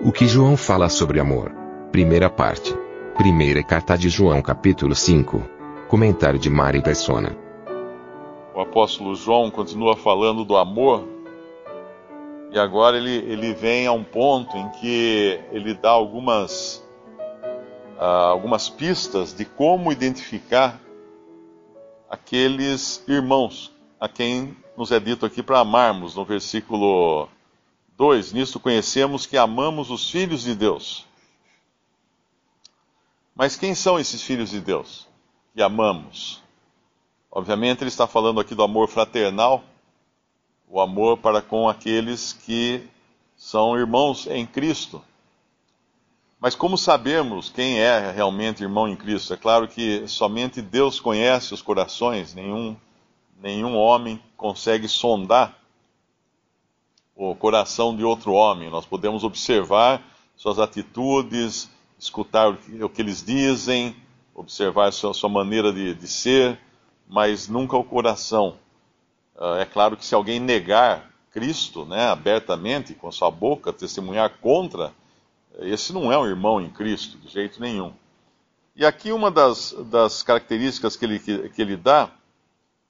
O que João fala sobre amor. Primeira parte. Primeira carta de João, capítulo 5. Comentário de Mari Persona. O apóstolo João continua falando do amor. E agora ele, ele vem a um ponto em que ele dá algumas uh, algumas pistas de como identificar aqueles irmãos a quem nos é dito aqui para amarmos, no versículo 2: Nisto conhecemos que amamos os filhos de Deus. Mas quem são esses filhos de Deus que amamos? Obviamente, ele está falando aqui do amor fraternal, o amor para com aqueles que são irmãos em Cristo. Mas como sabemos quem é realmente irmão em Cristo? É claro que somente Deus conhece os corações, nenhum, nenhum homem consegue sondar o coração de outro homem. Nós podemos observar suas atitudes, escutar o que eles dizem, observar sua, sua maneira de, de, ser, mas nunca o coração. Uh, é claro que se alguém negar Cristo né, abertamente, com sua boca, testemunhar contra esse não é um irmão em Cristo, de jeito nenhum. E aqui uma das, das características que ele, que, que ele dá,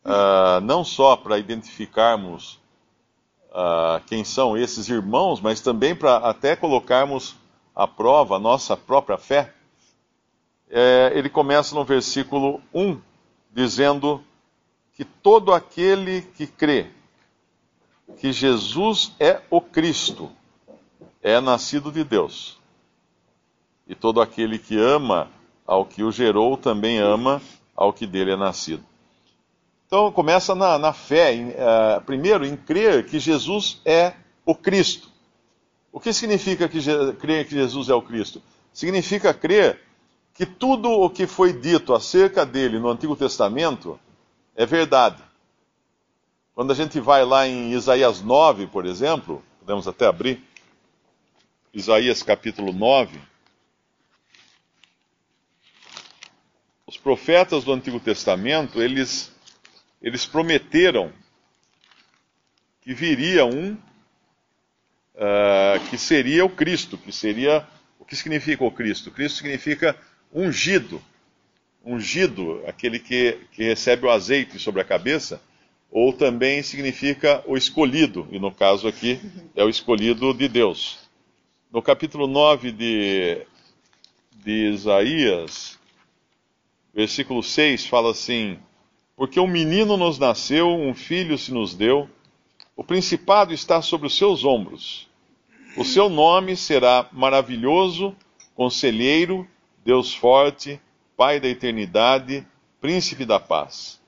uh, não só para identificarmos uh, quem são esses irmãos, mas também para até colocarmos à prova a nossa própria fé, é, ele começa no versículo 1, dizendo que todo aquele que crê que Jesus é o Cristo é nascido de Deus. E todo aquele que ama ao que o gerou também ama ao que dele é nascido. Então começa na, na fé, em, uh, primeiro em crer que Jesus é o Cristo. O que significa que crer que Jesus é o Cristo? Significa crer que tudo o que foi dito acerca dele no Antigo Testamento é verdade. Quando a gente vai lá em Isaías 9, por exemplo, podemos até abrir, Isaías capítulo 9. Os profetas do Antigo Testamento, eles, eles prometeram que viria um uh, que seria o Cristo, que seria. O que significa o Cristo? Cristo significa ungido. Ungido, aquele que, que recebe o azeite sobre a cabeça, ou também significa o escolhido, e no caso aqui é o escolhido de Deus. No capítulo 9 de, de Isaías, versículo 6 fala assim: Porque um menino nos nasceu, um filho se nos deu, o principado está sobre os seus ombros. O seu nome será maravilhoso, conselheiro, Deus forte, Pai da eternidade, príncipe da paz.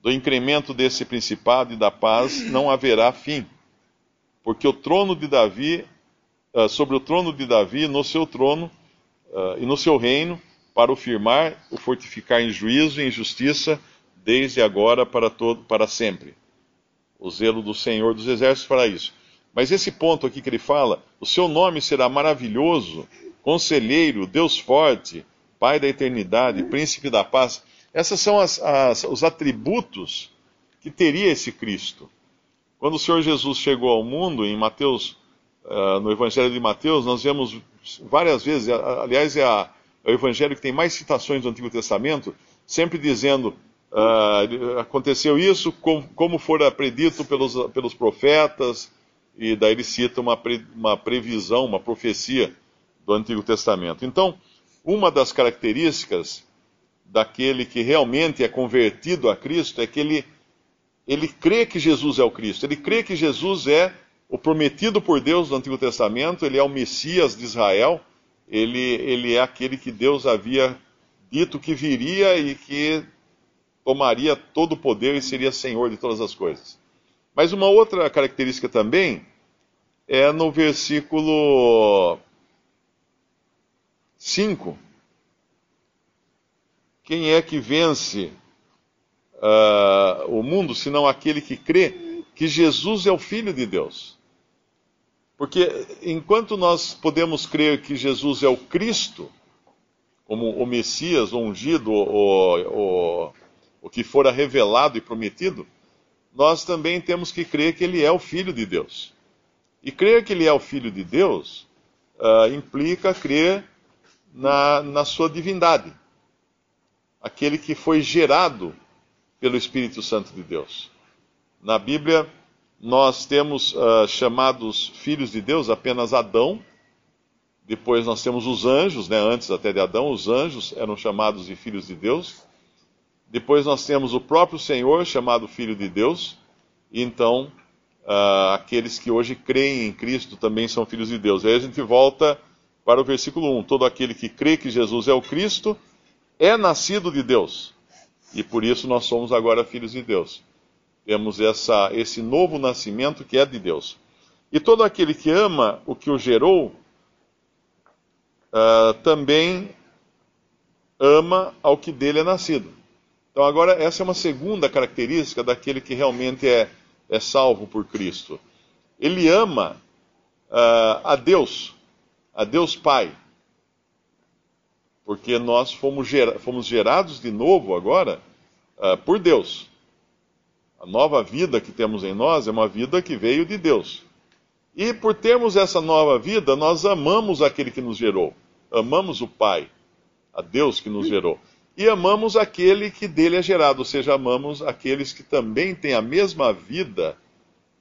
Do incremento desse principado e da paz não haverá fim, porque o trono de Davi uh, sobre o trono de Davi, no seu trono uh, e no seu reino, para o firmar, o fortificar em juízo e em justiça, desde agora para, todo, para sempre. O zelo do Senhor dos Exércitos fará isso. Mas esse ponto aqui que ele fala, o seu nome será maravilhoso, conselheiro, Deus forte, Pai da eternidade, príncipe da paz. Essas são as, as, os atributos que teria esse Cristo. Quando o Senhor Jesus chegou ao mundo, em Mateus uh, no Evangelho de Mateus, nós vemos várias vezes, aliás, é, a, é, o Evangelho que tem mais citações do Antigo Testamento, sempre dizendo: uh, aconteceu isso, com, como fora predito pelos, pelos profetas, e daí ele cita uma, pre, uma previsão, uma profecia do Antigo Testamento. Então, uma das características daquele que realmente é convertido a Cristo é que ele, ele crê que Jesus é o Cristo, ele crê que Jesus é o prometido por Deus no Antigo Testamento, ele é o Messias de Israel, ele, ele é aquele que Deus havia dito que viria e que tomaria todo o poder e seria senhor de todas as coisas. Mas uma outra característica também é no versículo 5. Quem é que vence uh, o mundo senão aquele que crê que Jesus é o Filho de Deus? Porque enquanto nós podemos crer que Jesus é o Cristo, como o Messias, o ungido, o, o, o que fora revelado e prometido, nós também temos que crer que ele é o Filho de Deus. E crer que ele é o Filho de Deus uh, implica crer na, na sua divindade. Aquele que foi gerado pelo Espírito Santo de Deus. Na Bíblia, nós temos uh, chamados filhos de Deus apenas Adão, depois nós temos os anjos, né, antes até de Adão, os anjos eram chamados de filhos de Deus. Depois nós temos o próprio Senhor, chamado Filho de Deus. E então, uh, aqueles que hoje creem em Cristo também são filhos de Deus. Aí a gente volta para o versículo 1. Todo aquele que crê que Jesus é o Cristo é nascido de Deus. E por isso nós somos agora filhos de Deus. Temos essa, esse novo nascimento que é de Deus. E todo aquele que ama o que o gerou uh, também ama ao que dele é nascido. Então, agora, essa é uma segunda característica daquele que realmente é, é salvo por Cristo. Ele ama uh, a Deus, a Deus Pai. Porque nós fomos, gera, fomos gerados de novo agora uh, por Deus. A nova vida que temos em nós é uma vida que veio de Deus. E por termos essa nova vida, nós amamos aquele que nos gerou amamos o Pai, a Deus que nos gerou, e amamos aquele que dele é gerado, ou seja, amamos aqueles que também têm a mesma vida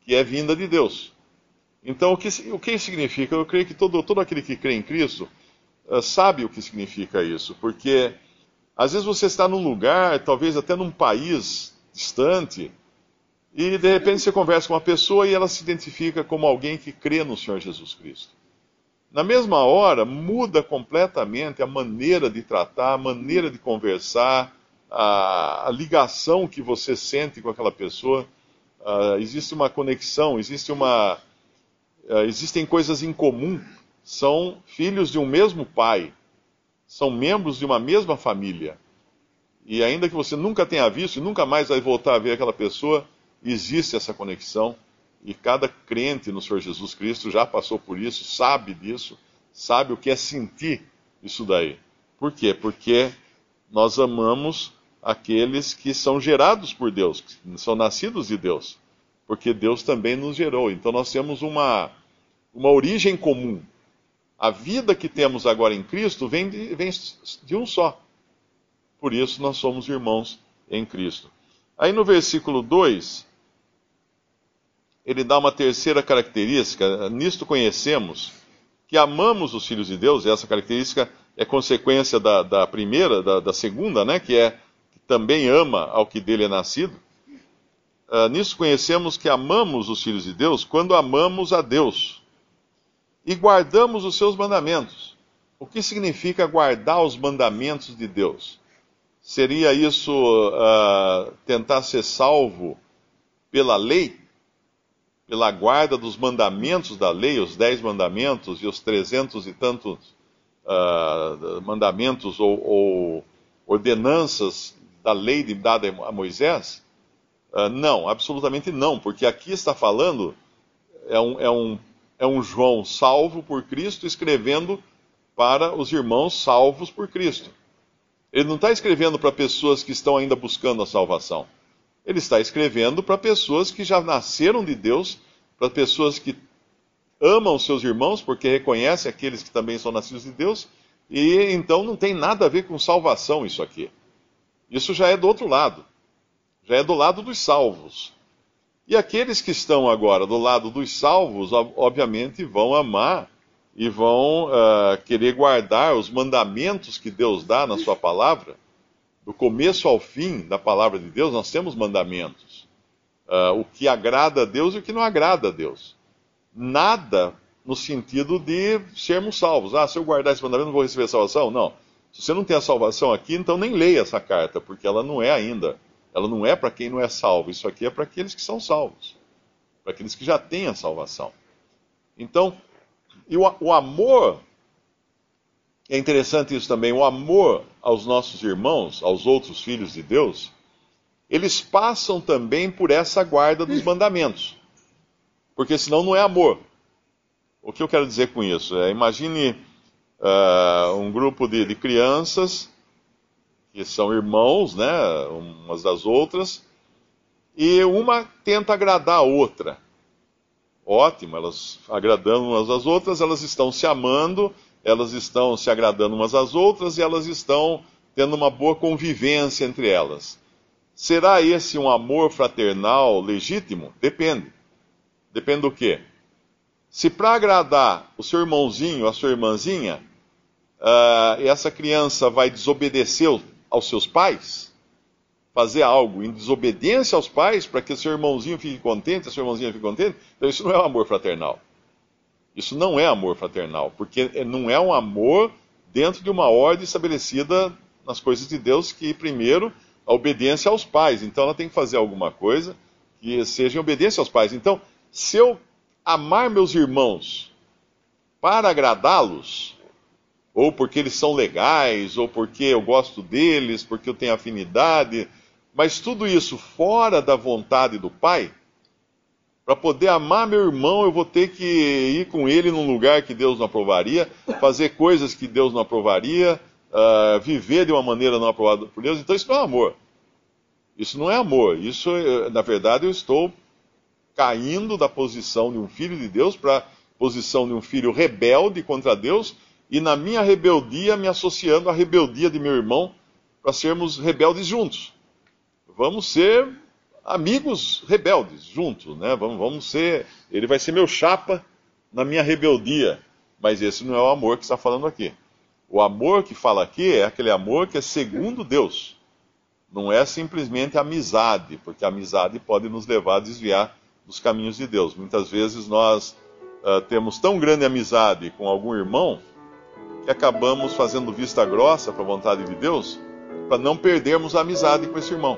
que é vinda de Deus. Então, o que, o que significa? Eu creio que todo, todo aquele que crê em Cristo uh, sabe o que significa isso, porque às vezes você está num lugar, talvez até num país distante, e de repente você conversa com uma pessoa e ela se identifica como alguém que crê no Senhor Jesus Cristo. Na mesma hora, muda completamente a maneira de tratar, a maneira de conversar, a, a ligação que você sente com aquela pessoa. Uh, existe uma conexão, existe uma, uh, existem coisas em comum. São filhos de um mesmo pai, são membros de uma mesma família. E ainda que você nunca tenha visto e nunca mais vai voltar a ver aquela pessoa, existe essa conexão. E cada crente no Senhor Jesus Cristo já passou por isso, sabe disso, sabe o que é sentir isso daí. Por quê? Porque nós amamos aqueles que são gerados por Deus, que são nascidos de Deus. Porque Deus também nos gerou. Então nós temos uma, uma origem comum. A vida que temos agora em Cristo vem de, vem de um só. Por isso nós somos irmãos em Cristo. Aí no versículo 2, ele dá uma terceira característica. Nisto conhecemos que amamos os filhos de Deus, e essa característica é consequência da, da primeira, da, da, segunda, né, que é que também ama ao que dele é nascido. Uh, nisso conhecemos que amamos os filhos de Deus quando amamos a Deus e guardamos os seus mandamentos. O que significa guardar os mandamentos de Deus? Seria isso uh, tentar ser salvo pela lei? Pela guarda dos mandamentos da lei, os dez mandamentos e os trezentos e tantos uh, mandamentos ou, ou, ordenanças da lei dada a Moisés? Uh, não, absolutamente não, porque aqui está falando, é um, é, um, é um João salvo por Cristo escrevendo para os irmãos salvos por Cristo. Ele não está escrevendo para pessoas que estão ainda buscando a salvação. Ele está escrevendo para pessoas que já nasceram de Deus, para pessoas que amam seus irmãos, porque reconhecem aqueles que também são nascidos de Deus, e então não tem nada a ver com salvação isso aqui. Isso já é do outro lado. Já é do lado dos salvos. E aqueles que estão agora do lado dos salvos, obviamente, vão amar e vão uh, querer guardar os mandamentos que Deus dá na Sua palavra do começo ao fim da palavra de Deus, nós temos mandamentos. Uh, o que agrada a Deus e o que não agrada a Deus. Nada no sentido de sermos salvos. Ah, se eu guardar esse mandamento, não vou receber salvação? Não. Se você não tem a salvação aqui, então nem leia essa carta, porque ela não é ainda. Ela não é para quem não é salvo. Isso aqui é para aqueles que são salvos. para aqueles que já têm a salvação. Então, o, o amor, é interessante isso também, o amor aos nossos irmãos, aos outros filhos de Deus, eles passam também por essa guarda dos mandamentos. Porque senão não é amor. O que eu quero dizer com isso? É, imagine uh, um grupo de, de crianças que são irmãos, né, umas das outras, e uma tenta agradar a outra. Ótimo, elas agradando umas às outras, elas estão se amando, elas estão se agradando umas às outras e elas estão tendo uma boa convivência entre elas. Será esse um amor fraternal legítimo? Depende. Depende do quê? Se para agradar o seu irmãozinho, a sua irmãzinha, uh, essa criança vai desobedecer aos seus pais, fazer algo em desobediência aos pais para que seu irmãozinho fique contente, a sua irmãzinha fique contente, então isso não é um amor fraternal. Isso não é amor fraternal, porque não é um amor dentro de uma ordem estabelecida nas coisas de Deus, que primeiro a obediência aos pais. Então ela tem que fazer alguma coisa que seja em obediência aos pais. Então, se eu amar meus irmãos para agradá-los, ou porque eles são legais, ou porque eu gosto deles, porque eu tenho afinidade, mas tudo isso fora da vontade do Pai, para poder amar meu irmão, eu vou ter que ir com ele num lugar que Deus não aprovaria, fazer coisas que Deus não aprovaria, uh, viver de uma maneira não aprovada por Deus. Então isso não é amor. Isso não é amor. Isso, eh, na verdade, eu estou caindo da posição de um filho de Deus para a posição de um filho rebelde contra Deus e na minha rebeldia me associando à rebeldia de meu irmão para sermos rebeldes juntos. Vamos ser amigos rebeldes juntos, né? Vamos, vamos ser. Ele vai ser meu chapa na minha rebeldia. Mas esse não é o amor que está falando aqui. O amor que fala aqui é aquele amor que é segundo Deus. Não é simplesmente amizade, porque a amizade pode nos levar a desviar dos caminhos de Deus. Muitas vezes nós uh, temos tão grande amizade com algum irmão que acabamos fazendo vista grossa para a vontade de Deus, para não perdermos a amizade com esse irmão.